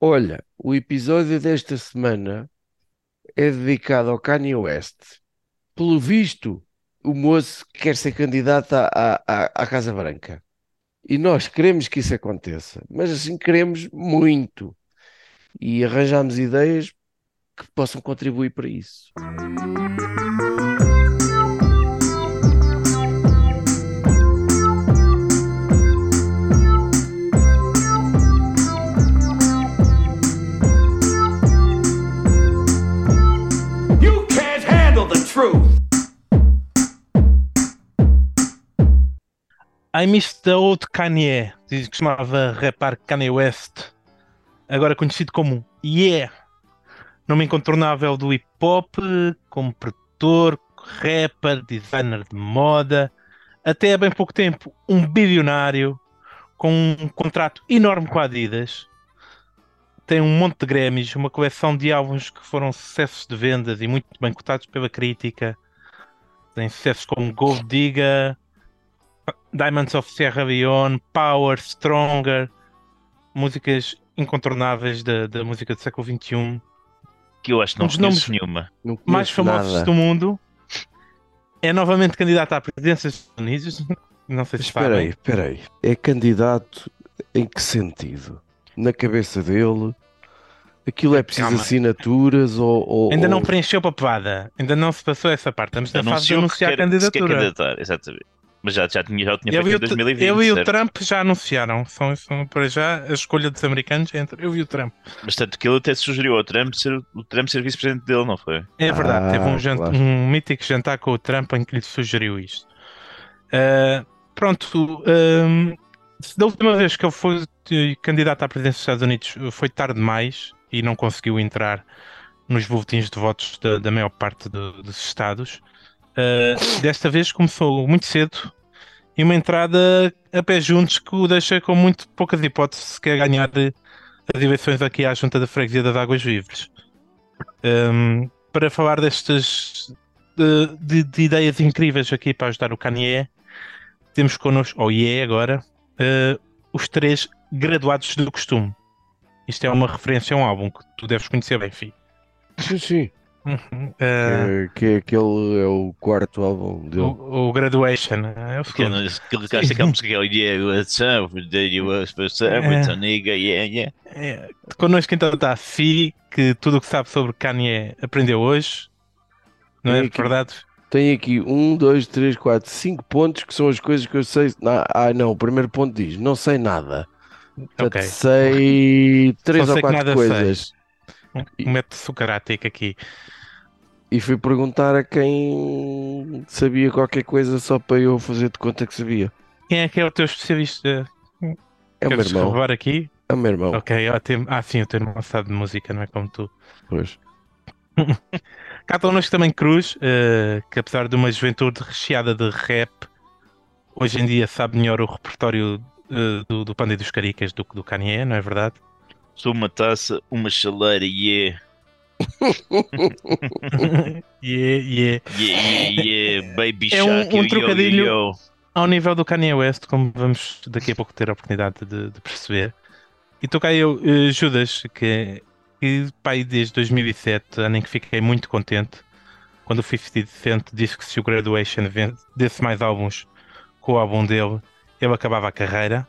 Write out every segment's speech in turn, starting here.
Olha, o episódio desta semana é dedicado ao Kanye West. Pelo visto, o moço quer ser candidato à, à, à Casa Branca. E nós queremos que isso aconteça, mas assim queremos muito. E arranjamos ideias que possam contribuir para isso. I miss the old Kanye. Diz que chamava rapar Kanye West. Agora conhecido como Yeah. Nome incontornável do hip hop, como produtor, rapper, designer de moda. Até há bem pouco tempo, um bilionário com um contrato enorme com a Adidas. Tem um monte de Grammys, uma coleção de álbuns que foram sucessos de vendas e muito bem cotados pela crítica. Tem sucessos como Gold Digger, Diamonds of Sierra Leone, Power, Stronger, músicas incontornáveis da, da música do século XXI, que eu acho que não Um nomes- nenhuma. Não mais famosos nada. do mundo. É novamente candidato à presidência dos Estados Unidos. Não sei se Espera aí, espera aí. É candidato em que sentido? Na cabeça dele? Aquilo é preciso Calma. assinaturas ou, ou- Ainda não preencheu papelada. Ainda não se passou essa parte. Estamos na fase de anunciar a quer- se quer candidatura. candidatar, exatamente. Mas já, já tinha, já tinha Eu feito em o, 2020. eu e o certo? Trump já anunciaram. São, são para já a escolha dos americanos entre eu e o Trump. Mas tanto que ele até sugeriu ao Trump ser, o Trump ser vice-presidente dele, não foi? É verdade, Ah, teve um, jant- claro. um mítico jantar com o Trump em que lhe sugeriu isto. Ah, pronto, ahm, da última vez que ele foi candidato à presidência dos Estados Unidos foi tarde demais e não conseguiu entrar nos boletins de votos da, da maior parte do- dos estados. Ah, desta vez começou muito cedo e uma entrada a pé juntos que o deixa com muito poucas hipóteses se quer ganhar as eleições aqui à Junta da Freguesia das Águas Vivres. Um, para falar destas de, de- de ideias incríveis aqui para ajudar o Kanye, temos connosco, ou IE agora, uh, os três graduados do costume. Isto é uma referência a um álbum que tu deves conhecer bem, Fih. Sim, sim. Uhum. Uh, É, que é aquele é o quarto álbum dele. o, o Graduation é o segundo. não- aquele que acha que é o É. it's a nigga, yeah, yeah. É, connosco então está a Fi, que tudo o que sabe sobre Kanye aprendeu hoje. Não é aqui- verdade? Tem aqui um, dois, três, quatro, cinco pontos que são as coisas que eu sei. Ah, ah, não, o primeiro ponto diz: não sei nada. Portanto, Ok. sei três Só ou sei que quatro coisas. Um método socrático aqui. E fui perguntar a quem sabia qualquer coisa só para eu fazer de conta que sabia. Quem é que é o teu especialista? É o meu irmão. revelar aqui? É o meu irmão. Ok, ótimo. Ah, sim, o teu irmão sabe de música, não é como tu. Pois. Cá connosco também Cruz, eh, que apesar de uma juventude recheada de rap, hoje em dia sabe melhor o repertório eh, do, do Panda e dos Caricas do que do Kanye, não é verdade? Sou uma taça, uma chaleira, yeah, yeah, yeah. yeah, yeah, yeah, baby É um- shark, um yo, yo, trocadilho. yo, yo. Ao nível do Kanye West, como vamos daqui a pouco ter a oportunidade de, de perceber. E cá eu, eh, Judas, que, que pai desde 2007, ano em que fiquei muito contente, quando o 50 Cent disse que se o Graduation desse mais álbuns com o álbum dele, ele acabava a carreira.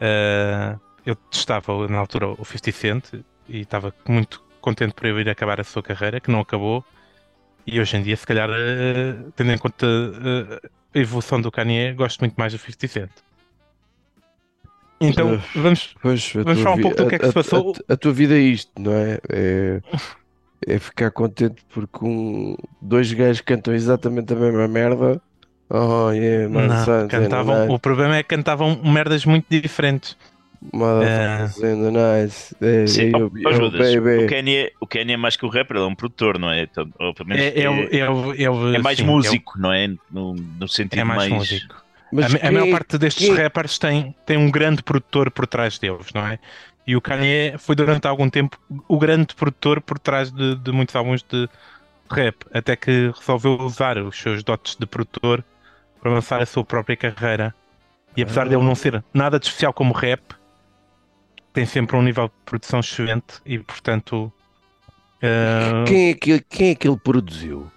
Eh, eu testava na altura o 50 Cent e estava muito contente por ele ir acabar a sua carreira, que não acabou. E hoje em dia, se calhar, eh, tendo em conta eh, a evolução do Kanye, gosto muito mais do 50 Cent. Então, Eh, vamos. Pois, Vamos falar um pouco do que é que se passou. A, a- a tua vida é isto, não é? É, é ficar contente porque um, dois gajos cantam exatamente a mesma merda. Oh, yeah, Não, cantavam, o problema é que cantavam merdas muito diferentes. Motherfuckers in the night, hey, Sim, hey, ó, yo, ó, yo, Judas, baby. o Kenny, o Kenny é mais que o rapper, ele é um produtor, não é? Então, ou pelo menos É, é, é, é, é mais sim, músico, não é? No, no É, sentido é mais, mais. músico. Mas a, me- a maior é- parte destes quem- rappers tem, tem um grande produtor por trás deles, não é? E o Kanye foi durante algum tempo o grande produtor por trás de, de muitos álbuns de rap, até que resolveu usar os seus dotes de produtor para lançar a sua própria carreira. E apesar Ah. dele não ser nada de especial como rap, tem sempre um nível de produção excelente e, portanto, eh, Quem é que, quem é que ele produziu?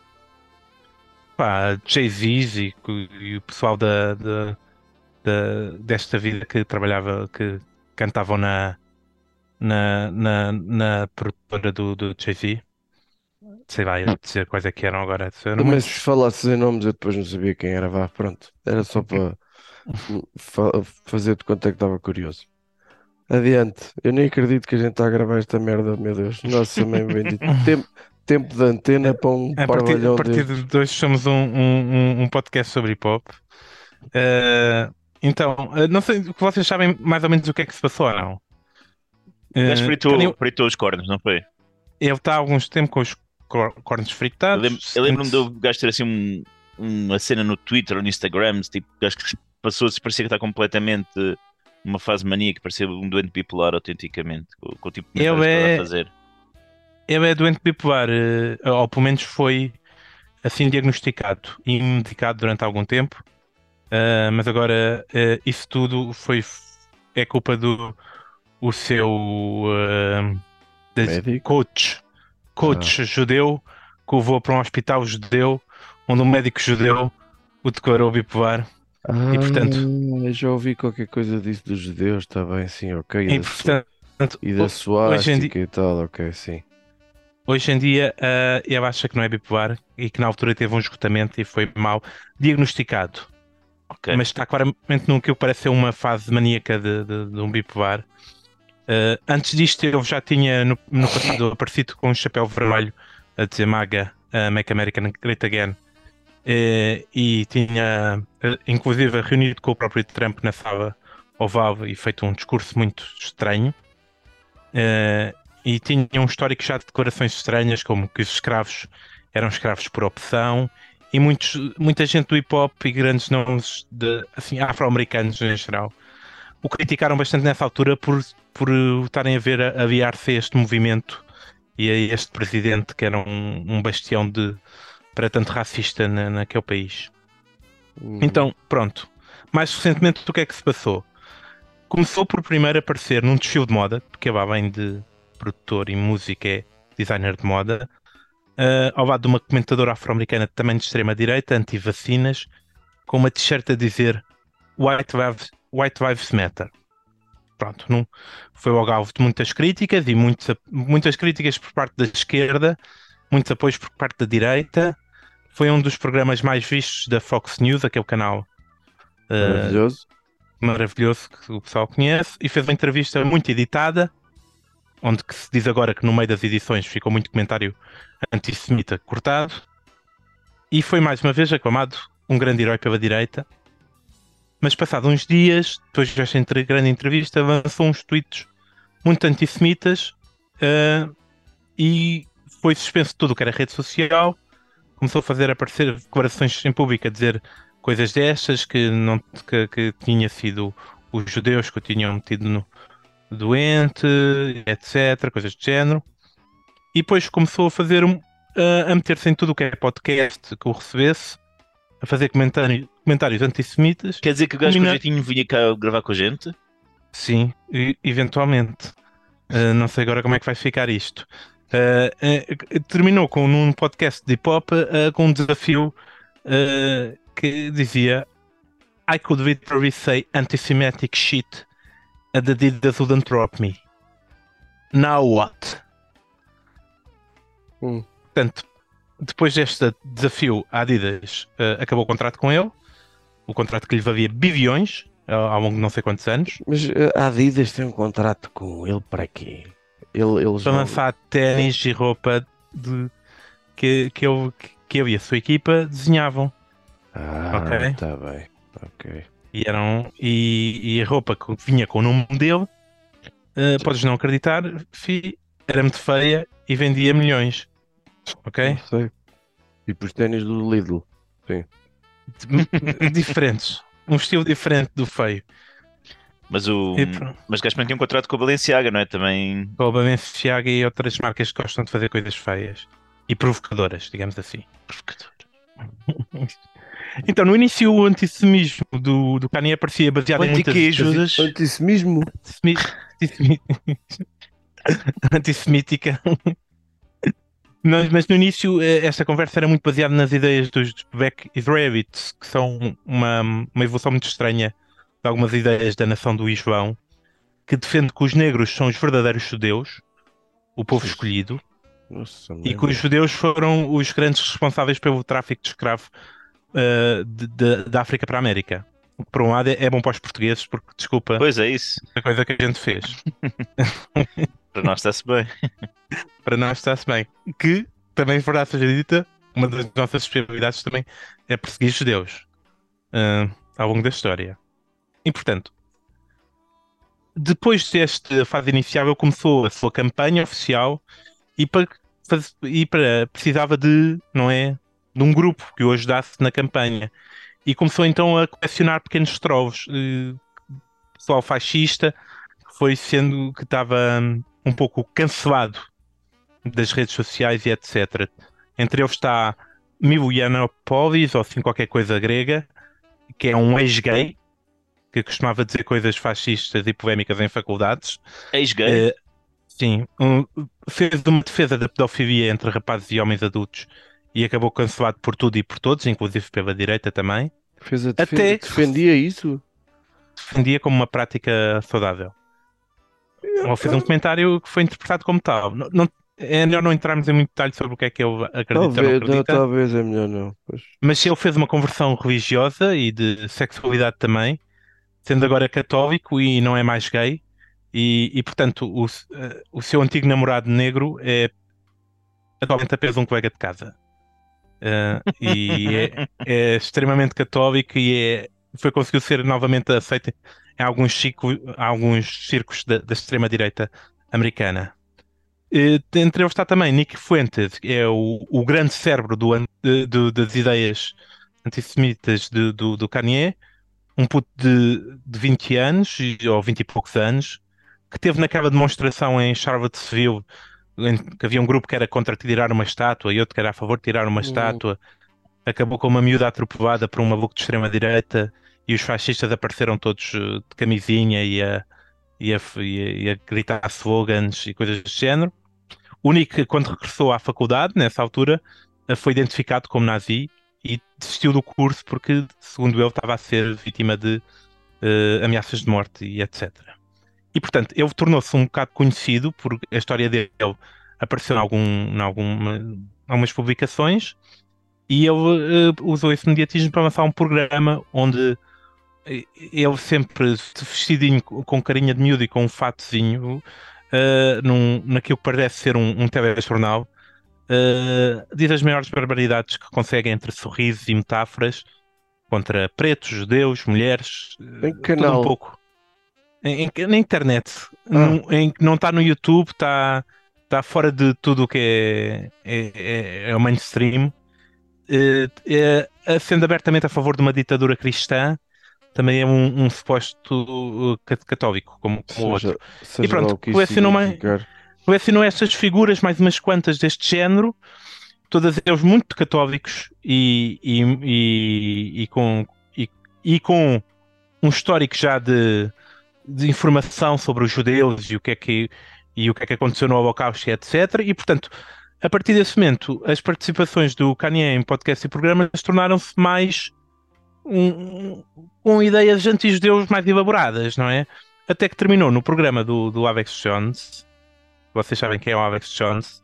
pá, Jay-Z e, e o pessoal da, da- da- desta vida que trabalhava, que cantavam na, na, na, na produtora do, do Jay-Z. Sei lá, ia dizer quais é que eram agora. Eu Mas se falasses em nomes, eu depois não sabia quem era. Vá, pronto. Era só para fa- fazer de conta que estava curioso. Adiante. Eu nem acredito que a gente está a gravar esta merda, meu Deus. Nossa mãe bendita. Tempo, tempo de antena para um A partir, a partir de hoje somos um, um, um- podcast sobre hip hop. Eh, então, eh, não sei que vocês sabem mais ou menos o que é que se passou ou não. O gajo Eh, fritou, Kanye- fritou os cornos, não foi? ele está há alguns tempos com os cor- cornos Eu fritados. eu lembro-me do gajo ter assim um- uma cena no Twitter ou no Instagram, tipo, o gajo que passou-se, parecia que está completamente numa fase maníaca, parecia um doente bipolar autenticamente, com, com o tipo de estava é- a fazer. Ele é doente bipolar, eh, ou pelo menos foi assim diagnosticado e medicado durante algum tempo. Eh, mas agora eh, isso tudo foi é culpa do o seu eh, de- coach, coach judeu que o levou para um hospital judeu, onde um médico judeu o declarou bipolar. Ah, portanto- já ouvi qualquer coisa disso dos judeus, está bem, sim, ok. E E, da, portanto, e da suástica e tal, ok, sim. Hoje em dia, eh, ele acha que não é bipolar e que na altura teve um esgotamento e foi mal diagnosticado. Ok. Mas está claramente num que parece ser uma fase maníaca de, de- de um bipolar. Eh, antes disto, ele já tinha no, no passado aparecido com um chapéu vermelho a dizer MAGA, eh, Make America Great Again. Eh, e tinha, eh, inclusive, reunido com o próprio Trump na sala oval e feito um discurso muito estranho. Eh, e tinha um histórico já de declarações estranhas, como que os escravos eram escravos por opção, e muitos, muita gente do hip hop e grandes nomes de, assim, afro-americanos em geral o criticaram bastante nessa altura por, por estarem a ver aviar-se a este movimento e a este presidente que era um, um bastião de para tanto racista na, naquele país. Hum, Então, pronto. Mais recentemente, o que é que se passou? Começou por primeiro aparecer num desfile de moda, porque ele, além de produtor e música, é designer de moda, eh, ao lado de uma comentadora afro-americana também de extrema-direita, anti-vacinas, com uma t-shirt a dizer White Lives, White Lives Matter. Pronto, não, foi logo alvo de muitas críticas e muitos, muitas críticas por parte da esquerda, muitos apoios por parte da direita. Foi um dos programas mais vistos da Fox News, aquele canal eh, Maravilhoso. maravilhoso que o pessoal conhece, e fez uma entrevista muito editada, onde que se diz agora que no meio das edições ficou muito comentário antissemita cortado, e foi mais uma vez aclamado um grande herói pela direita. Mas passados uns dias, depois desta grande entrevista, lançou uns tweets muito antissemitas eh, e foi suspenso tudo o que era rede social. Começou a fazer aparecer declarações em público a dizer coisas destas que, não, que, que tinha sido os judeus que o tinham metido no, doente, etc. Coisas do género. E depois começou a fazer um, a, meter-se em tudo o que é podcast que o recebesse, a fazer comentário, comentários antissemitas. Quer dizer que o gajo com jeitinho vinha cá gravar com a gente? Sim, eventualmente. Uh, não sei agora como é que vai ficar isto. Uh, uh, terminou com num podcast de hip hop uh, com um desafio que dizia I could literally say anti-Semitic shit and the Adidas wouldn't drop me. Now what? Hum. Portanto, depois deste desafio, a Adidas acabou o contrato com ele, o contrato que lhe valia bilhões ao longo de não sei quantos anos. Mas a Adidas tem um contrato com ele para quê? Ele, eles para lançar ténis e roupa de, que, que, eu, que eu e a sua equipa desenhavam. Ah, Ok. está bem. Ok. E, eram, e, e a roupa que vinha com o nome dele, eh, podes não acreditar, fi, era muito feia e vendia milhões. Ok? Não sei. Tipo os ténis do Lidl. Diferentes. Um estilo diferente do feio. Mas o. E. Mas o também tem um contrato com a Balenciaga, não é? Também. Com a Balenciaga e outras marcas que gostam de fazer coisas feias e provocadoras, digamos assim. Provocador. Então, no início, o antissemismo do, do Kanye aparecia baseado em muitas. Judas? Antissemismo. Antissemi- antissemi- antissemítica. Mas, mas no início eh, esta conversa era muito baseada nas ideias dos Beck Israelites, que são uma, uma evolução muito estranha de algumas ideias da nação do Islão, que defende que os negros são os verdadeiros judeus, o povo escolhido, Nossa, e que os judeus foram os grandes responsáveis pelo tráfico de escravo de- de- da África para a América. Por um lado, é, é bom para os portugueses, porque, desculpa, Pois é isso. a coisa que a gente fez. Para nós está-se bem. Para nós está-se bem. Que, também, verdade seja dita, uma das nossas especialidades também é perseguir judeus eh, ao longo da história. E, portanto, depois desta fase inicial, ele começou a sua campanha oficial e para, e para precisava de, não é, de um grupo que o ajudasse na campanha. E começou então a colecionar pequenos trovos. eh, pessoal fascista que foi sendo que estava hum, um pouco cancelado das redes sociais e etc. Entre eles está Milo Yiannopoulos, ou assim qualquer coisa grega, que é um ex-gay, que costumava dizer coisas fascistas e polémicas em faculdades. Ex-gay. Eh, sim, um, fez uma defesa da pedofilia entre rapazes e homens adultos e acabou cancelado por tudo e por todos, inclusive pela direita também. Fez a defen- Até- defendia isso? Defendia como uma prática saudável. Ou fez um comentário que foi interpretado como tal. Não, não- é melhor não entrarmos em muito detalhe sobre o que é que ele acredita ou não Talvez, não, acredita. talvez é melhor não. Pois. Mas se ele fez uma conversão religiosa e de sexualidade também, sendo agora católico e não é mais gay, e, e, portanto o, eh, o seu antigo namorado negro é atualmente apenas um colega de casa. Eh, e é, é extremamente católico e é, foi conseguiu ser novamente aceito em alguns, chico, alguns circos da, da extrema-direita americana. Eh, Entre eles está também Nick Fuentes, que é o, o grande cérebro do do- das ideias antissemitas de- do, do Kanye, um puto de, de 20 anos, ou 20 e poucos anos, que teve naquela demonstração em Charlottesville, em que havia um grupo que era contra tirar uma estátua e outro que era a favor de tirar uma Hum. estátua, acabou com uma miúda atropelada por um maluco de extrema-direita e os fascistas apareceram todos eh, de camisinha e a, e a, e a- gritar slogans e coisas do género. O Nick, quando regressou à faculdade, nessa altura, eh, foi identificado como nazi e desistiu do curso porque, segundo ele, estava a ser vítima de eh, ameaças de morte e etc. E, portanto, ele tornou-se um bocado conhecido por a história dele apareceu em, algum, em alguma, algumas publicações e ele eh, usou esse mediatismo para lançar um programa onde eh, ele sempre vestidinho com carinha de miúdo e com um fatozinho eh, num, naquilo que parece ser um, um telejornal eh, diz as maiores barbaridades que consegue entre sorrisos e metáforas contra pretos, judeus, mulheres, eh, Em canal? um pouco. Em, em- na internet, Ah. Num- em não está no YouTube, está está fora de tudo o que é, é, é- é o mainstream, Eh, é- sendo abertamente a favor de uma ditadura cristã, também é um, um suposto uh, cat- católico, como, como o outro. Seja, seja pronto, colecionou mais- significar. colecionou essas figuras, mais umas quantas deste género, todas eles muito católicos e, e, e, e com, e, com um histórico já de, de informação sobre os judeus e o que é que, e o que, é que aconteceu no Holocausto, etc. E, portanto, a partir desse momento, as participações do Kanye em podcast e programas tornaram-se mais um- com ideias anti-judeus mais elaboradas, não é? Até que terminou no programa do, do Alex Jones. Vocês sabem quem é o Alex Jones?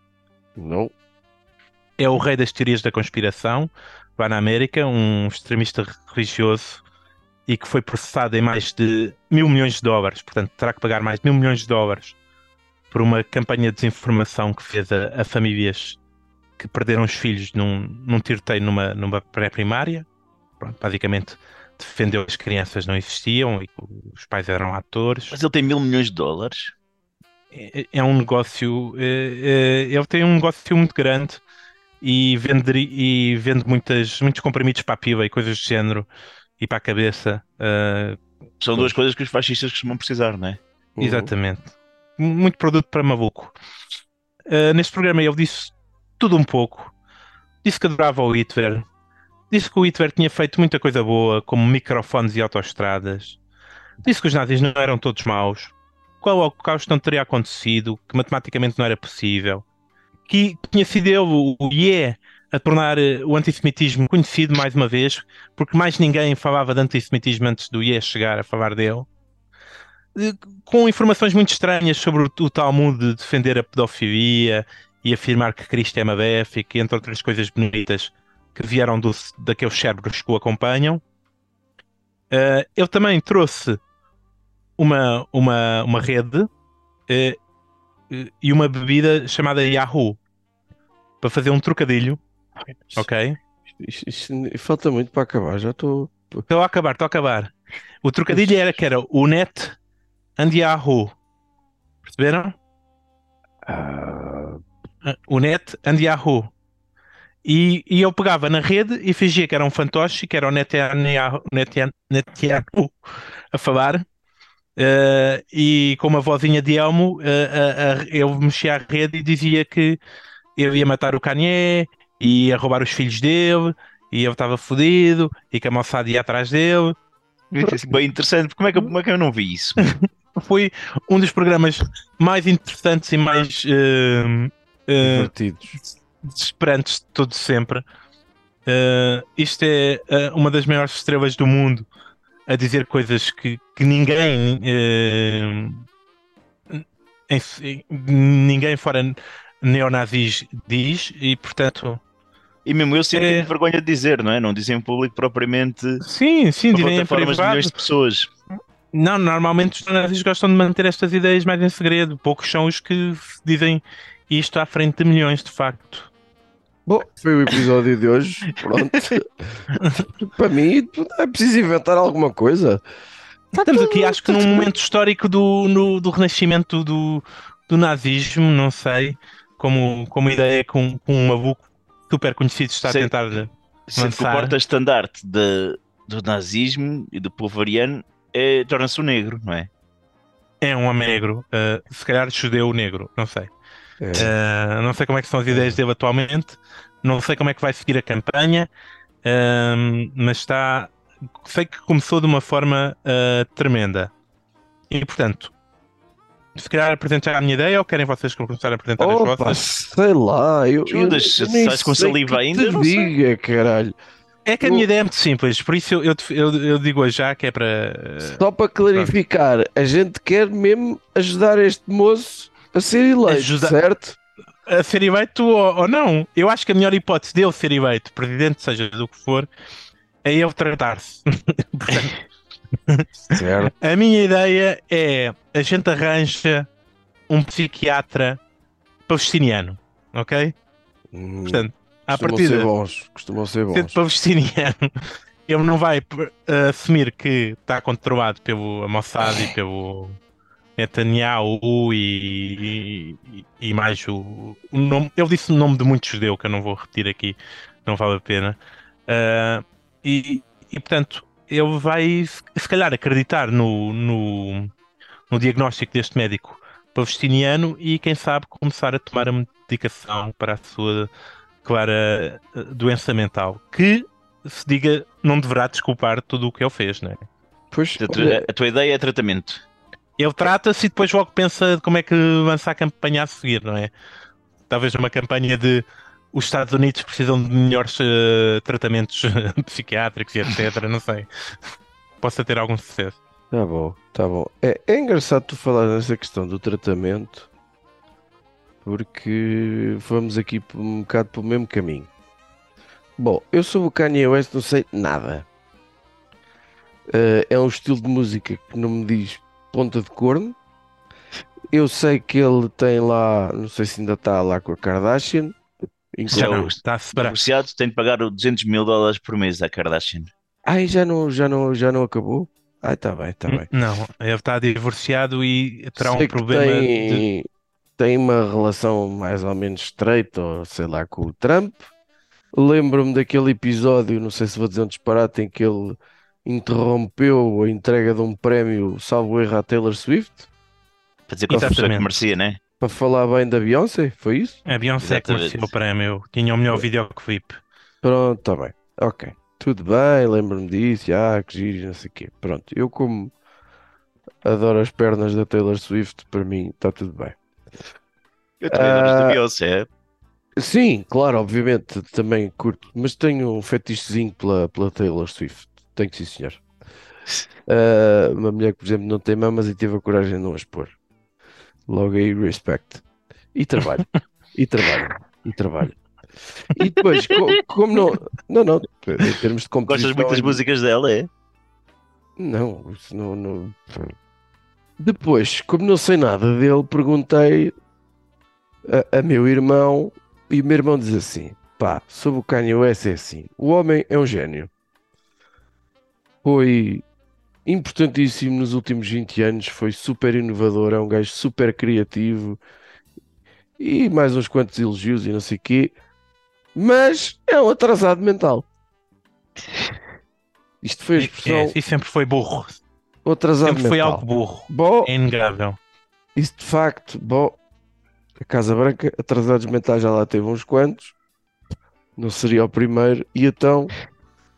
Não. É o rei das teorias da conspiração lá na América, um extremista religioso e que foi processado em mais de mil milhões de dólares. Portanto, terá que pagar mais de mil milhões de dólares por uma campanha de desinformação que fez a, a famílias que perderam os filhos num, num tiroteio numa, numa pré-primária. Basicamente defendeu que as crianças não existiam e que os pais eram atores. Mas ele tem mil milhões de dólares. É, é um negócio. é- é- ele tem um negócio muito grande e vende, e vende muitas, muitos comprimidos para a pila e coisas do género e para a cabeça. ah, São duas coisas que os fascistas costumam precisar, não é? Exatamente. Muito produto para maluco. Uh, neste programa ele disse tudo um pouco. Disse que adorava o Hitler. Disse que o Hitler tinha feito muita coisa boa, como microfones e autoestradas. Disse que os nazis não eram todos maus. Qual o holocausto não teria acontecido, que matematicamente não era possível, que tinha sido ele, o IE, a tornar eh, o antissemitismo conhecido mais uma vez, porque mais ninguém falava de antissemitismo antes do IE chegar a falar dele, com informações muito estranhas sobre o, Talmud de defender a pedofilia e afirmar que Cristo é maléfico, entre outras coisas bonitas que vieram do, daqueles cérebros que o acompanham. Eh, eu também trouxe uma, uma, uma rede eh, eh, e uma bebida chamada Yahoo para fazer um trocadilho, ok? Isto- isto- falta muito para acabar, já estou. Estou a acabar, estou a acabar. O trocadilho era que era o net and Yahoo. Perceberam? Ah, O net and Yahoo. E, e eu pegava na rede e fingia que era um fantoche, que era o Netanyahu, Netan- Netanyahu a falar. Eh, e com uma vozinha de Elmo, a- a- eu mexia a rede e dizia que eu ia matar o Kanye, e ia roubar os filhos dele, e eu estava fodido, e que a moçada ia atrás dele. Bem interessante. Como é, que, como é que eu não vi isso? Foi um dos programas mais interessantes e mais divertidos. desesperantes de todos sempre. Isto é uma das maiores estrelas do mundo a dizer coisas que, que ninguém eh, em- ninguém fora neonazis diz e portanto E mesmo eu sempre É. tive vergonha de dizer, não é? Não dizem em público propriamente sim, sim, dizem em plataformas de privado. milhões de pessoas. Não, normalmente os neonazis gostam de manter estas ideias mais em segredo. Poucos são os que dizem isto à frente de milhões, de facto. Bom, foi o episódio de hoje. Pronto. para mim, é preciso inventar alguma coisa. Estamos aqui, acho que num momento histórico do, no- do renascimento do, do nazismo, não sei, como, como ideia que um, que um maluco super conhecido está Sim. a tentar. Sendo que o porta-estandarte do nazismo e do povo ariano é, torna-se o negro, não é? É um homem negro, eh, se calhar judeu negro, não sei. É. Eh, não sei como é que são as ideias dele atualmente, não sei como é que vai seguir a campanha, ehm, mas está. Sei que começou de uma forma eh, tremenda. E portanto, se calhar apresentar a minha ideia ou querem vocês começar a apresentar as Opa, vossas? sei lá. Eu, eu, Judas, eu nem estás com sei saliva que ainda? Te Não sei. diga, caralho. É que a Eu- minha ideia é muito simples, por isso eu, eu, eu, eu digo já que é para. Só para clarificar, a gente quer mesmo ajudar este moço a ser eleito, Ajuda- certo? a ser eleito ou, ou não. Eu acho que a melhor hipótese dele ser eleito, presidente, seja do que for, é ele tratar-se. A minha ideia é a gente arranja um psiquiatra palestiniano, ok? Hum, Portanto, à partida, ser bons. Costumam ser sendo bons. palestiniano, ele não vai eh, assumir que está controlado pelo Mossad e pelo Netanyahu e, e, e mais o, o nome. Ele disse o nome de muito judeu que eu não vou repetir aqui, não vale a pena. Ah, e, e portanto, ele vai se calhar acreditar no, no, no diagnóstico deste médico palestiniano e quem sabe começar a tomar a medicação para a sua clara eh, doença mental que se diga não deverá desculpar tudo o que ele fez, né? Pois, Portanto, olha, a tua ideia é tratamento. Ele trata-se e depois logo pensa como é que lança a campanha a seguir, não é? Talvez uma campanha de os Estados Unidos precisam de melhores eh, tratamentos psiquiátricos e etc. Não sei. Possa ter algum sucesso. Tá bom, tá bom. É, é engraçado tu falar nessa questão do tratamento, porque vamos aqui um bocado pelo mesmo caminho. Bom, eu sobre o Kanye West não sei nada. Eh, é um estilo de música que não me diz ponta de corno. Eu sei que ele tem lá, não sei se ainda está lá com a Kardashian. Já não, está a separar. Divorciado tem de pagar o 200 mil dólares por mês à Kardashian. Ai, já não, já não, já não acabou? Ai, tá bem, tá bem. Não, ele está divorciado e terá Sei um problema de... tem, tem uma relação mais ou menos estreita, ou sei lá, com o Trump. Lembro-me daquele episódio, não sei se vou dizer um disparate, em que ele interrompeu a entrega de um prémio, salvo erro, à Taylor Swift, Para dizer que a pessoa que merecia, né? Para falar bem da Beyoncé, foi isso? A Beyoncé que Exatamente. mereceu o prémio. Tinha o melhor videoclipe. Pronto, tá bem. Ok. Tudo bem, lembro-me disso, ah, que giro, não sei o quê. Pronto, eu como adoro as pernas da Taylor Swift, para mim está tudo bem. Eu também adoro Ah, da Beyoncé. Sim, claro, obviamente, também curto, mas tenho um fetichezinho pela, pela Taylor Swift. Tenho que sim, senhor. Ah, uma mulher que, por exemplo, não tem mamas e teve a coragem de não as pôr. Logo aí, respect. E trabalho. e trabalho. E trabalho. E depois, co- como não. Não, não, em termos de competição. Gostas muito das é- músicas dela, é? Não, não, não. Depois, como não sei nada dele, perguntei a, a meu irmão e o meu irmão diz assim: pá, sobre o Kanye West é assim. O homem é um gênio. Foi importantíssimo nos últimos 20 anos, foi super inovador, é um gajo super criativo e mais uns quantos elogios e não sei o quê, mas é um atrasado mental. Isto foi a expressão, É, e sempre foi burro. atrasado Sempre foi mental. algo burro. Bom, É inegável. isso de facto, bom, a Casa Branca, atrasados mentais já lá teve uns quantos, não seria o primeiro, e então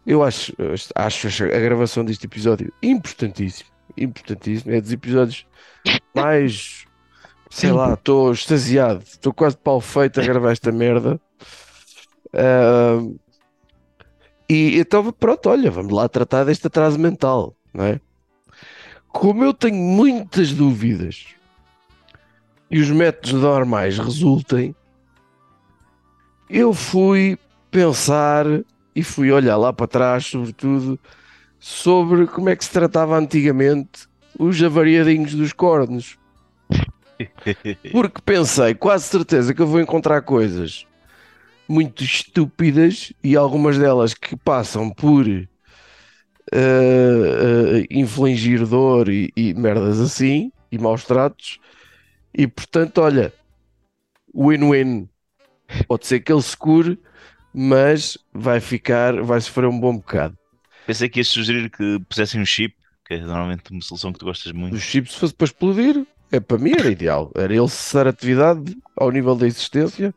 eu acho, acho a gravação deste episódio importantíssimo, importantíssimo, é dos episódios mais, sei Sim. lá, estou extasiado, estou quase de pau feito a gravar esta merda. Ahm, e então, pronto, olha, vamos lá tratar deste atraso mental, não é? Como eu tenho muitas dúvidas e os métodos normais resultem, eu fui pensar e fui olhar lá para trás, sobretudo, sobre como é que se tratava antigamente os avariadinhos dos cornos. Porque pensei, quase certeza que eu vou encontrar coisas muito estúpidas e algumas delas que passam por eh, eh, infligir dor e, e merdas assim, e maus tratos, e portanto, olha, win-win. Pode ser que ele se cure, mas vai ficar, vai sofrer um bom bocado. Pensei que ias sugerir que pusessem um chip, que é normalmente uma solução que tu gostas muito. O chip, se fosse para explodir, é para mim era ideal. Era ele cessar atividade ao nível da existência,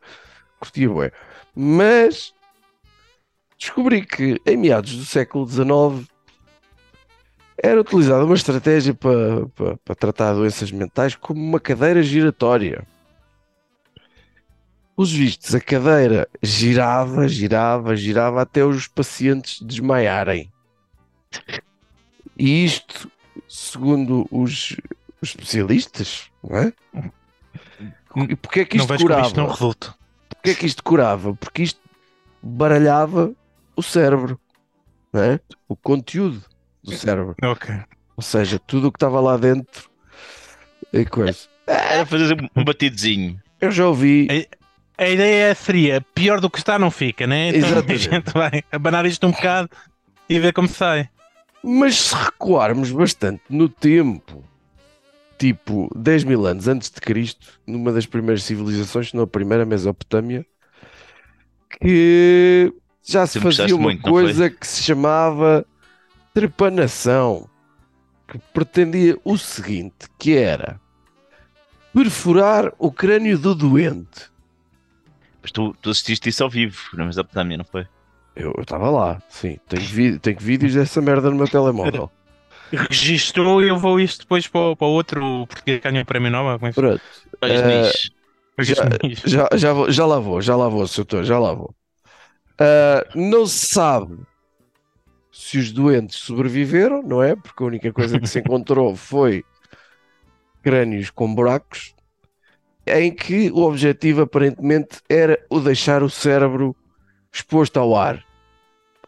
curtia bué. Mas descobri que em meados do século XIX era utilizada uma estratégia para, para, para tratar doenças mentais como uma cadeira giratória. Os vistos, a cadeira girava, girava, girava até os pacientes desmaiarem. E isto, segundo os, os especialistas, não é? E porquê é que Não isto vais com curava? isto não resulta. Porquê é que isto curava? Porque isto baralhava o cérebro, não é? O conteúdo do cérebro. Ok. Ou seja, tudo o que estava lá dentro e coisa. Era fazer um- um batidozinho. Eu já ouvi, A ideia seria pior do que está, não fica, né? Então a Exatamente. gente vai abanar isto um bocado e ver como sai. mas se recuarmos bastante no tempo, tipo 10 mil anos antes de Cristo, numa das primeiras civilizações, se não a primeira, Mesopotâmia, que já se Sempre fazia uma muito, coisa que se chamava trepanação, que pretendia o seguinte, que era perfurar o crânio do doente. Mas tu, tu assististe isso ao vivo, na Mesopotâmia, não foi? Eu estava lá, sim, tenho, vi- tenho vídeos dessa merda no meu telemóvel. Registrou e eu vou isto depois para, o- para outro, porque ganhou o prémio Nobel. Como é que Pronto. Olha, nisso. se já-? Já, já, vou- já lá vou, já lá vou, doutor, já lá vou. Ah, não se sabe se os doentes sobreviveram, não é? Porque a única coisa que se encontrou foi crânios com buracos, em que o objetivo aparentemente era o deixar o cérebro exposto ao ar.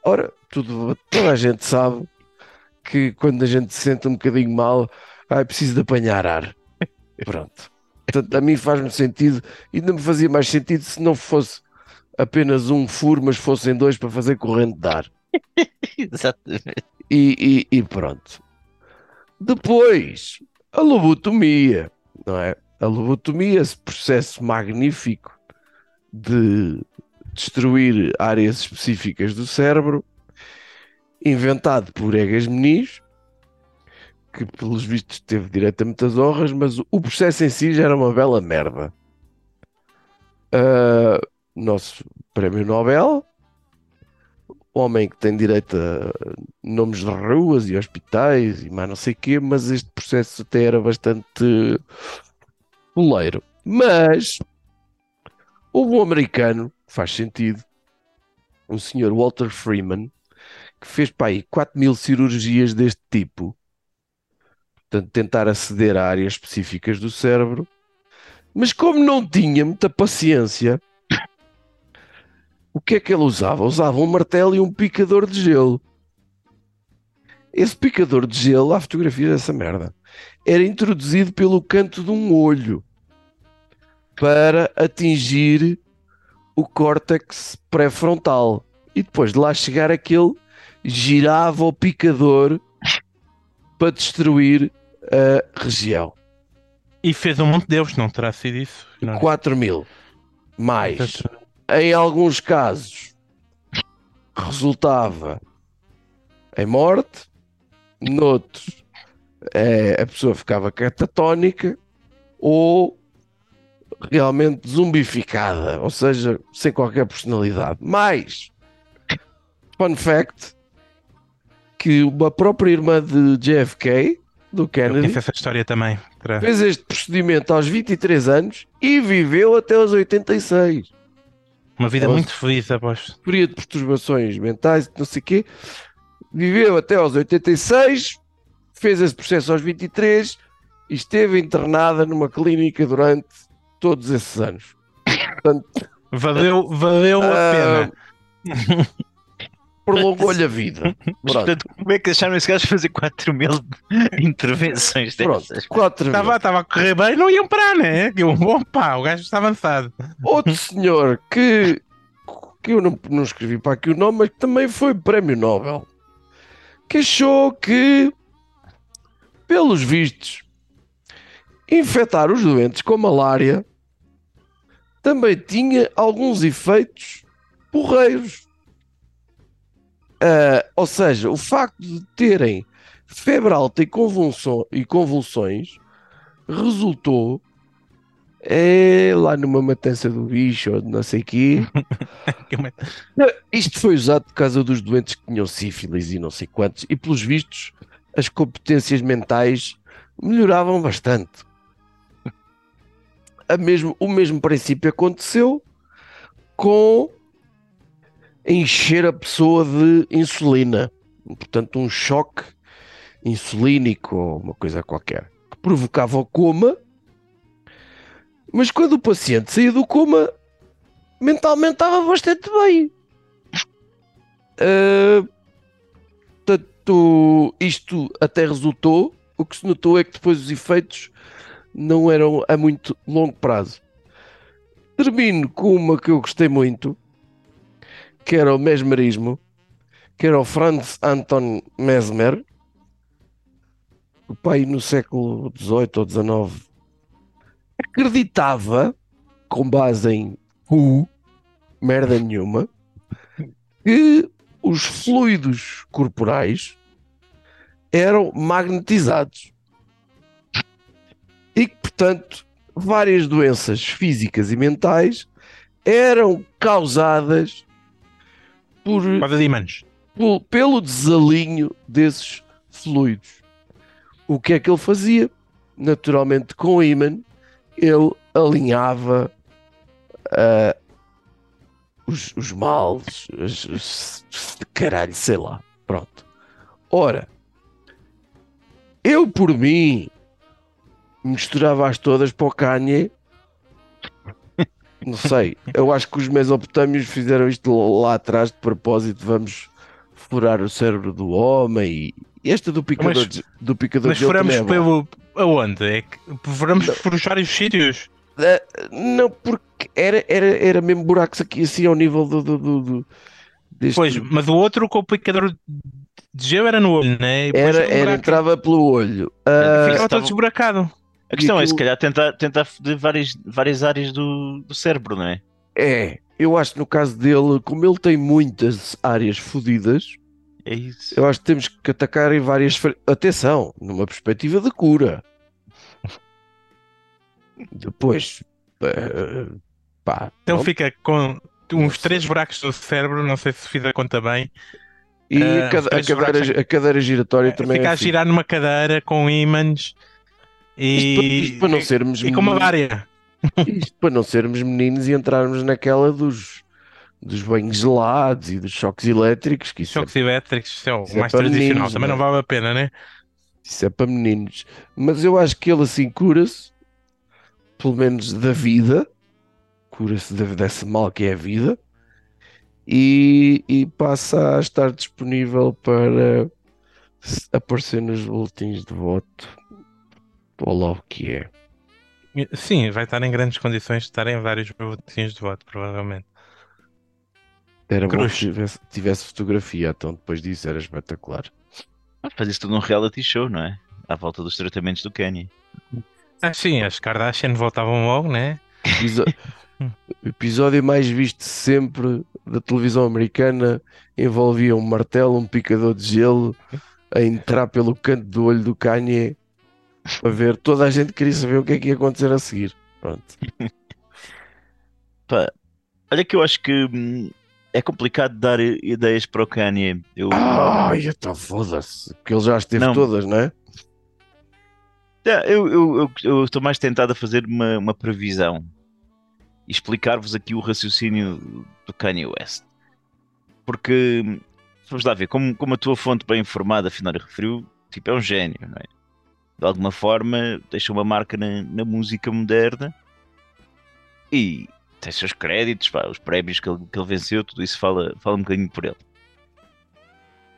Ora, tudo, toda a gente sabe que quando a gente se sente um bocadinho mal, ah, é preciso de apanhar ar. Pronto. Portanto, a mim faz-me sentido, e não me fazia mais sentido se não fosse apenas um furo, mas fossem dois para fazer corrente de ar. Exatamente. E, e- e pronto. Depois, a lobotomia, não é? A lobotomia, esse processo magnífico de destruir áreas específicas do cérebro, inventado por Egas Meniz, que pelos vistos teve direito a muitas honras, mas o processo em si já era uma bela merda. Ah, nosso prémio Nobel, homem que tem direito a nomes de ruas e hospitais e mais não sei o quê, mas este processo até era bastante poleiro. Mas houve um americano, faz sentido, um senhor Walter Freeman, que fez para aí 4 mil cirurgias deste tipo, portanto, tentar aceder a áreas específicas do cérebro, mas como não tinha muita paciência, o que é que ele usava? Usava um martelo e um picador de gelo. Esse picador de gelo, há fotografia dessa merda, era introduzido pelo canto de um olho para atingir o córtex pré-frontal. E depois de lá chegar aquele, girava o picador para destruir a região. E fez um monte deles, não terá sido isso? Não. 4 mil. Mais. Em alguns casos, resultava em morte. Noutros, eh, a pessoa ficava catatónica ou realmente zumbificada, ou seja, sem qualquer personalidade. Mais, fun fact, que uma própria irmã de JFK, do Kennedy, essa história também. Terá- fez este procedimento aos 23 anos e viveu até aos 86. Uma vida muito feliz, aposto. Sofria de perturbações mentais, não sei o quê. Viveu até aos 86, fez esse processo aos 23 e esteve internada numa clínica durante todos esses anos. Portanto, Valeu, valeu a ah, pena. prolongou-lhe a vida. Portanto, como é que deixaram esse gajo fazer 4 mil intervenções dessas? Estava, estava a correr bem, não iam parar, né? Eu, opa, o gajo está avançado. Outro senhor que, que eu não, não escrevi para aqui o nome, mas que também foi prémio Nobel, que achou que, pelos vistos, infectar os doentes com malária também tinha alguns efeitos porreiros. Ah, ou seja, o facto de terem febre alta e, e convulsões resultou é lá numa matança do bicho ou de não sei quê. Isto foi usado por causa dos doentes que tinham sífilis e não sei quantos, e pelos vistos as competências mentais melhoravam bastante. A mesmo, o mesmo princípio aconteceu com encher a pessoa de insulina. Portanto, um choque insulínico ou uma coisa qualquer, que provocava o coma. Mas quando o paciente saía do coma, mentalmente estava bastante bem. Ah, portanto, isto até resultou. O que se notou é que depois os efeitos não eram a muito longo prazo. Termino com uma que eu gostei muito, que era o mesmerismo, que era o Franz Anton Mesmer, o pai no século XVIII ou XIX acreditava, com base em cu, merda nenhuma, que os fluidos corporais eram magnetizados portanto, várias doenças físicas e mentais eram causadas por, pel- pelo desalinho desses fluidos. O que é que ele fazia? Naturalmente, com o ímã, ele alinhava ah, os, os males, os, os- caralho, sei lá. Pronto. Ora, eu por mim misturava-as todas para o Kanye. Não sei, eu acho que os mesopotâmios fizeram isto lá atrás de propósito. Vamos furar o cérebro do homem e esta do picador, Mas- de- do picador Mas de furamos pelo. Aonde? É que furamos por vários sítios. Ah, Não, porque era, era, era mesmo buracos aqui assim ao nível do, do, do- do- deste- Pois, mas o outro com o picador de gelo era no olho, né? Era, era, entrava pelo olho. Ah, Ficava Estavam- todo esburacado. A questão E é, se aquilo- calhar, tentar, tentar foder várias, várias áreas do, do cérebro, não é? é, eu acho que no caso dele, como ele tem muitas áreas fodidas, É isso. eu acho que temos que atacar em várias. Atenção, numa perspectiva de cura. Depois, eh, pá, Então pronto. fica com. uns três buracos do cérebro, não sei se fiz a conta bem. E Ah, a, cade- a cadeira, buracos a cadeira giratória também Fica é a assim. girar numa cadeira com ímãs e, isto para não sermos e com uma meninos- vária. isto para não sermos meninos e entrarmos naquela dos, dos banhos gelados e dos choques elétricos, que é, Choques elétricos, isso é o Isso é mais para tradicional. meninos, Também não é? vale a pena, né? isso é para meninos. Mas eu acho que ele assim cura-se, pelo menos da vida, cura-se desse mal que é a vida, e, e passa a estar disponível para aparecer nos boletins de voto. Ou lá o que é. Sim, vai estar em grandes condições de estar em vários boletins de voto, provavelmente. Era bom Cruz. que tivesse, tivesse fotografia, então depois disso era espetacular. Ah, Faz isso tudo num reality show, não é? À volta dos tratamentos do Kanye. Ah, sim, as Kardashian voltavam logo, né? Episo- O episódio mais visto sempre da televisão americana envolvia um martelo, um picador de gelo a entrar pelo canto do olho do Kanye para ver. Toda a gente queria saber o que é que ia acontecer a seguir. Pronto. Pá, olha que eu acho que hum, é complicado dar ideias para o Kanye. Eu, Ai, então foda-se. Porque ele já esteve Não. todas, não é? É, eu estou mais tentado a fazer uma, uma previsão e explicar-vos aqui o raciocínio do Kanye West. Porque, hum, vamos lá ver, como, como a tua fonte bem informada, afinal, referiu, tipo, é um gênio, não é? De alguma forma, deixa uma marca na, na música moderna e tem seus créditos, pá, os prémios que ele, que ele venceu, tudo isso fala, fala um bocadinho por ele.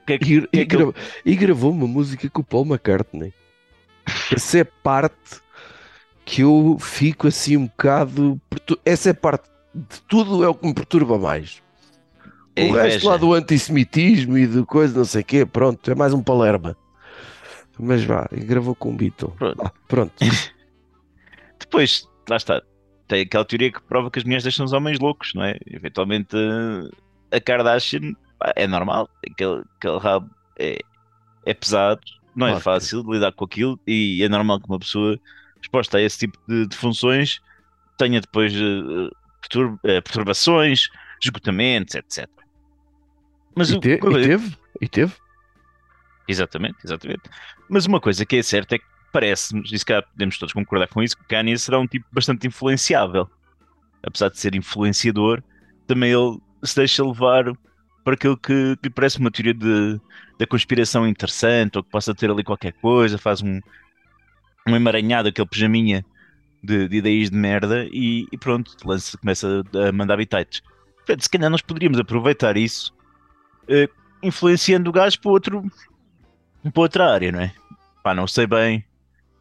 Que é que- E, que é ele- e gravou uma música com o Paul McCartney. Essa é a parte que eu fico assim um bocado. Essa é a parte de tudo é o que me perturba mais. É o resto lá do antissemitismo e de coisa, não sei o quê, pronto, é mais um palerma. Mas vá, e gravou com o Beatle. Pronto. Ah, pronto. Depois, lá está, tem aquela teoria que prova que as mulheres deixam os homens loucos, não é? Eventualmente eh, a Kardashian pá, é normal, aquele, aquele rabo é, é pesado, não é Claro fácil de lidar com aquilo e é normal que uma pessoa exposta a esse tipo de, de funções tenha depois eh, pertur- eh, perturbações, esgotamentos, etc. Mas E, o- te- e teve? E teve? Exatamente, exatamente. Mas uma coisa que é certa é que parece-nos, e se calhar podemos todos concordar com isso, que Kanye será um tipo bastante influenciável. Apesar de ser influenciador, também ele se deixa levar para aquilo que, lhe parece uma teoria de, da conspiração interessante, ou que possa ter ali qualquer coisa, faz um, um emaranhado, aquele pijaminha de, de ideias de merda, e, e pronto, lança, começa a mandar bitites. Portanto, se calhar nós poderíamos aproveitar isso, eh, influenciando o gajo para outro para outra área, não é? Pá, não sei bem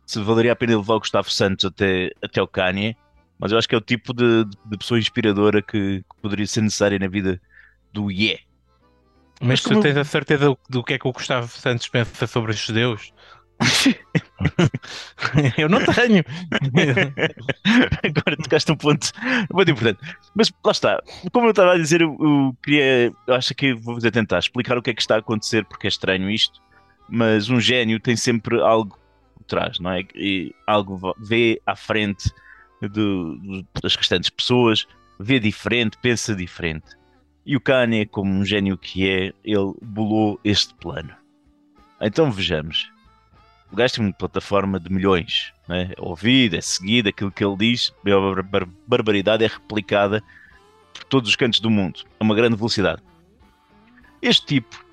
se valeria a pena levar o Gustavo Santos até, até o Kanye, mas eu acho que é o tipo de, de pessoa inspiradora que, que poderia ser necessária na vida do Yeah. Mas, Mas tu tens a certeza do, do que é que o Gustavo Santos pensa sobre os judeus? Eu não tenho. Agora tocaste um ponto muito importante. Mas lá está, como eu estava a dizer, eu, eu queria, eu acho que vou tentar explicar o que é que está a acontecer, porque é estranho isto, mas um gênio tem sempre algo por trás, não é? E algo vê à frente do- do- das restantes pessoas, vê diferente, pensa diferente. E o Kanye, como um gênio que é, ele bolou este plano. Então vejamos. O gajo tem uma plataforma de milhões, né? é ouvido, é seguido, aquilo que ele diz, a bar- bar- barbaridade é replicada por todos os cantos do mundo, a uma grande velocidade. Este tipo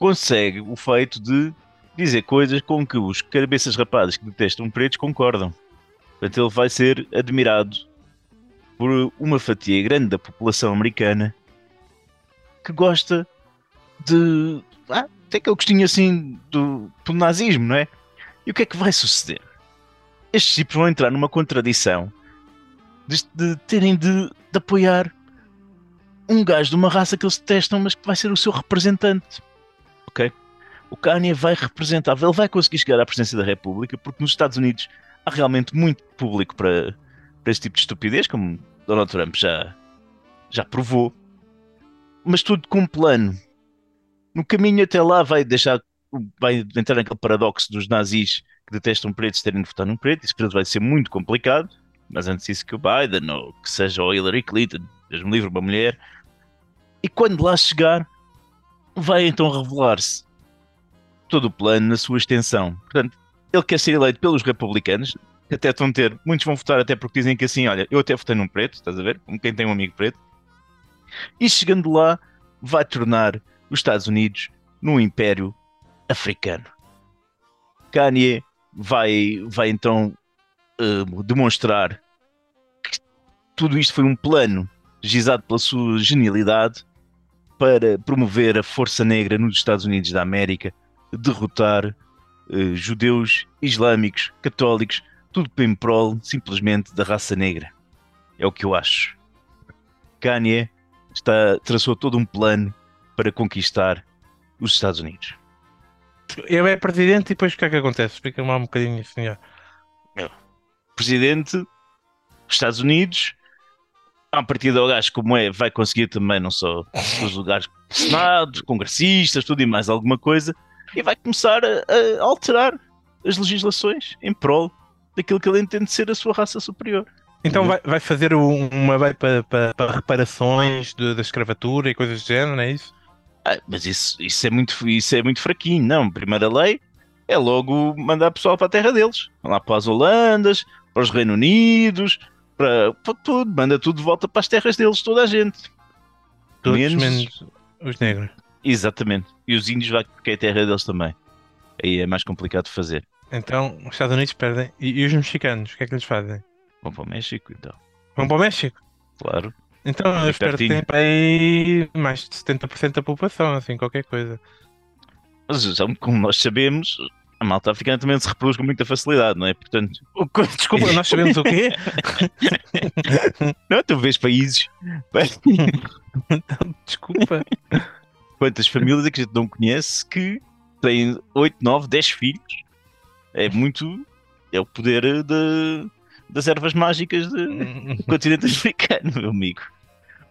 consegue o feito de dizer coisas com que os cabeças rapadas que detestam pretos concordam. Portanto, ele vai ser admirado por uma fatia grande da população americana que gosta de. Ah, tem aquele gostinho assim do, do nazismo, não é? E o que é que vai suceder? Estes tipos vão entrar numa contradição de, de terem de, de apoiar um gajo de uma raça que eles detestam, mas que vai ser o seu representante. Ok? O Kanye vai representar, ele vai conseguir chegar à presidência da República, porque nos Estados Unidos há realmente muito público para, para esse tipo de estupidez, como Donald Trump já, já provou. Mas tudo com um plano. No caminho até lá vai deixar, vai entrar naquele paradoxo dos nazis que detestam pretos terem de votar num preto. Isso para eles vai ser muito complicado. Mas antes disso que o Biden ou que seja o Hillary Clinton Deus me livre, uma mulher. E quando lá chegar, vai então revelar-se todo o plano na sua extensão. Portanto, ele quer ser eleito pelos republicanos, até estão ter, muitos vão votar até porque dizem que assim, olha, eu até votei num preto, estás a ver? Como quem tem um amigo preto. E chegando lá, vai tornar os Estados Unidos num império africano. Kanye vai, vai então uh, demonstrar que tudo isto foi um plano gizado pela sua genialidade para promover a força negra nos Estados Unidos da América, derrotar uh, judeus, islâmicos, católicos, tudo em prol simplesmente da raça negra. É o que eu acho. Kanye está, traçou todo um plano para conquistar os Estados Unidos. Ele é presidente e depois o que é que acontece? Explica-me um bocadinho, senhor. Presidente dos Estados Unidos, a partir do gajo como é, vai conseguir também não só os lugares do Senado, congressistas, tudo e mais alguma coisa, e vai começar a, a alterar as legislações em prol daquilo que ele entende ser a sua raça superior. Então vai, vai fazer um- uma lei para, para, para reparações de- da escravatura e coisas do género, não é isso? Ah, mas isso, isso, é muito, isso é muito fraquinho, não. Primeira lei é logo mandar pessoal para a terra deles. Lá para as Holandas, para os Reino Unidos, para, para tudo. Manda tudo de volta para as terras deles, toda a gente. Todos Menos- menos, os negros. Exatamente. E os índios vai porque é a terra deles também. Aí é mais complicado de fazer. Então os Estados Unidos perdem. E, e os mexicanos, o que é que eles fazem? Vão para o México, então. Vão para o México? Claro. Então eles perdem para aí mais de 70% da população, assim, qualquer coisa. Mas como nós sabemos, a malta africana também se reproduz com muita facilidade, não é? Portanto, Desculpa, nós sabemos o quê? não, tu vês países. Desculpa. quantas famílias é que a gente não conhece que têm 8, 9, 10 filhos. É muito. É o poder de- das ervas mágicas de- do continente africano, meu amigo.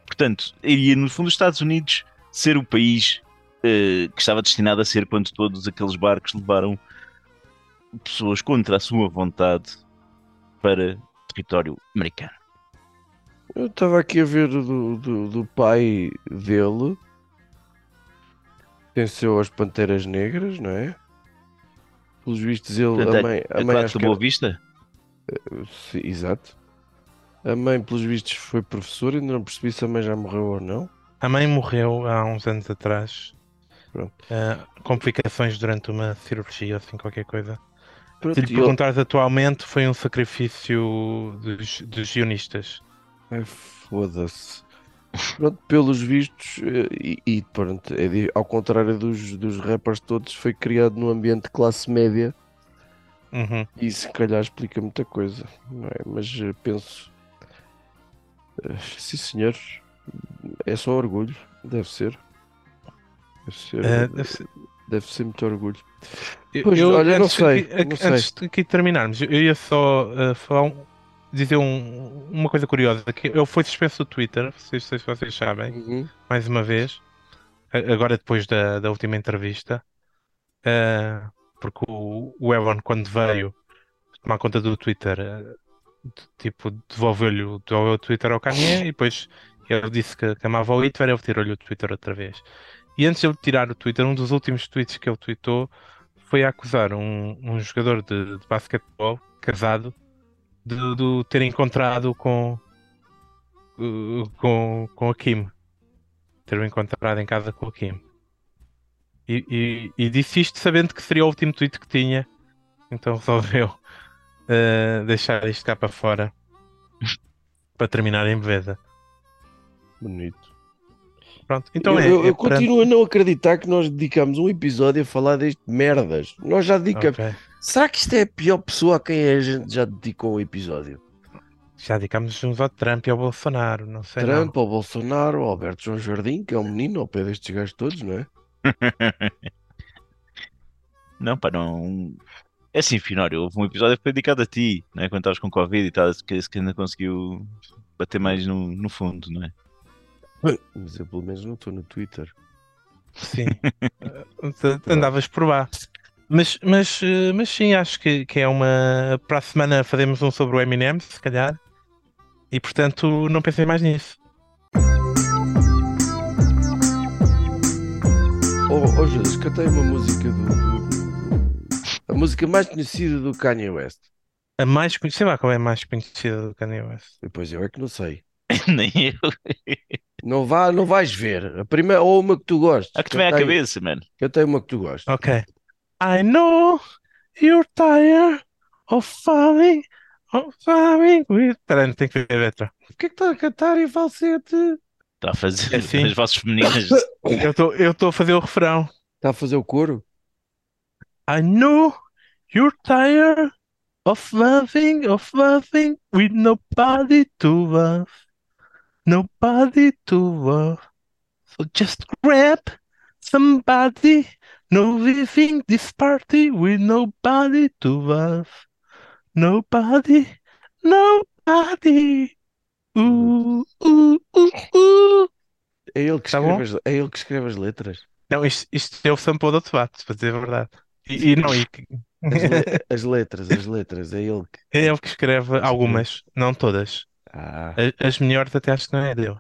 Portanto, iria no fundo os Estados Unidos ser o país eh, que estava destinado a ser quando todos aqueles barcos levaram pessoas contra a sua vontade para território americano. Eu estava aqui a ver do, do, do pai dele. Venceu as Panteras Negras, não é? Pelos vistos, ele. Portanto, a mãe, a mãe Atrás acho da que Boa Vista? Sim, exato. A mãe, pelos vistos, foi professora, ainda não percebi se a mãe já morreu ou não. A mãe morreu há uns anos atrás. Pronto. Ah, complicações durante uma cirurgia, assim, qualquer coisa. Pronto, Se lhe perguntares atualmente, foi um sacrifício dos, dos guionistas. Ai, foda-se. Pronto, pelos vistos, eh, e, e pronto, é ao contrário dos, dos rappers todos, foi criado num ambiente de classe média Uhum. e se calhar explica muita coisa, é? Mas eh, penso, eh, sim senhor, é só orgulho, deve ser. Deve ser, Ah, deve ser- deve ser muito orgulho. Pois, eu, olha, não sei, não sei. Antes de aqui terminarmos, eu ia só ah, falar um- dizer um- uma coisa curiosa. Que ele foi suspenso do Twitter, não sei se vocês sabem, Uhum. mais uma vez, agora depois da, da última entrevista, ah, porque o, o Elon, quando veio tomar conta do Twitter, de- tipo, devolveu-lhe devolveu o Twitter ao Kanye e depois ele disse que, que amava o Twitter, ele tirou-lhe o Twitter outra vez. E antes de ele tirar o Twitter, um dos últimos tweets que ele tweetou foi a acusar um, um jogador de, de basquetebol casado de, de ter encontrado com, uh, com, com a Kim. Ter o encontrado em casa com a Kim. E, e- e disse isto sabendo que seria o último tweet que tinha. Então resolveu uh, deixar isto cá para fora para terminar em beleza. Bonito. Pronto, então eu, é. eu- é eu continuo a não acreditar que nós dedicamos um episódio a falar deste merdas. Nós já dedicamos. Ok. Será que isto é a pior pessoa a quem a gente já dedicou um episódio? Já dedicámos uns ao Trump e ao Bolsonaro, não sei. não. Trump, ao Bolsonaro, ao Alberto João Jardim, que é um menino ao pé destes gajos todos, não é? Não, pá, não. É assim, Finório, houve um episódio que foi dedicado a ti, não é? Quando estavas com Covid e tal, que esse que ainda conseguiu bater mais no, no fundo, não é? Mas eu pelo menos não estou no Twitter. Sim. Andavas por lá. Mas, mas, eh, mas sim, acho que, que é uma. Para a semana fazemos um sobre o Eminem, se calhar. E portanto, não pensei mais nisso. Oh, oh Jesus, cantei uma música do, do, A música mais conhecida do Kanye West. A mais conhecida? Sei lá qual é a mais conhecida do Kanye West. Depois eu é que não sei. Nem eu. Não, vá, não vais ver. A primeira, ou uma que tu gostes. A que te vem à cabeça, mano. Cantei uma que tu gostes. Ok. I know you're tired of falling, of falling with... Espera, não tenho que ver a letra. O que é que está a cantar em falsete? Está a fazer É assim. as vozes femininas. Eu estou eu estou a fazer o refrão. Está a fazer o coro? I know you're tired of loving, of loving with nobody to love. Nobody to love. So just grab somebody. No living this party with nobody to love. Nobody, nobody. Uh, uh, uh. É ele que Tá escreve, as, é ele que escreve as letras. Não, isto, isto é o sample do debate, para dizer a verdade. E, e não, e, As, le- as letras, as letras, é ele que. é ele que escreve algumas, não todas. Ah, A- As melhores até acho que não é dele.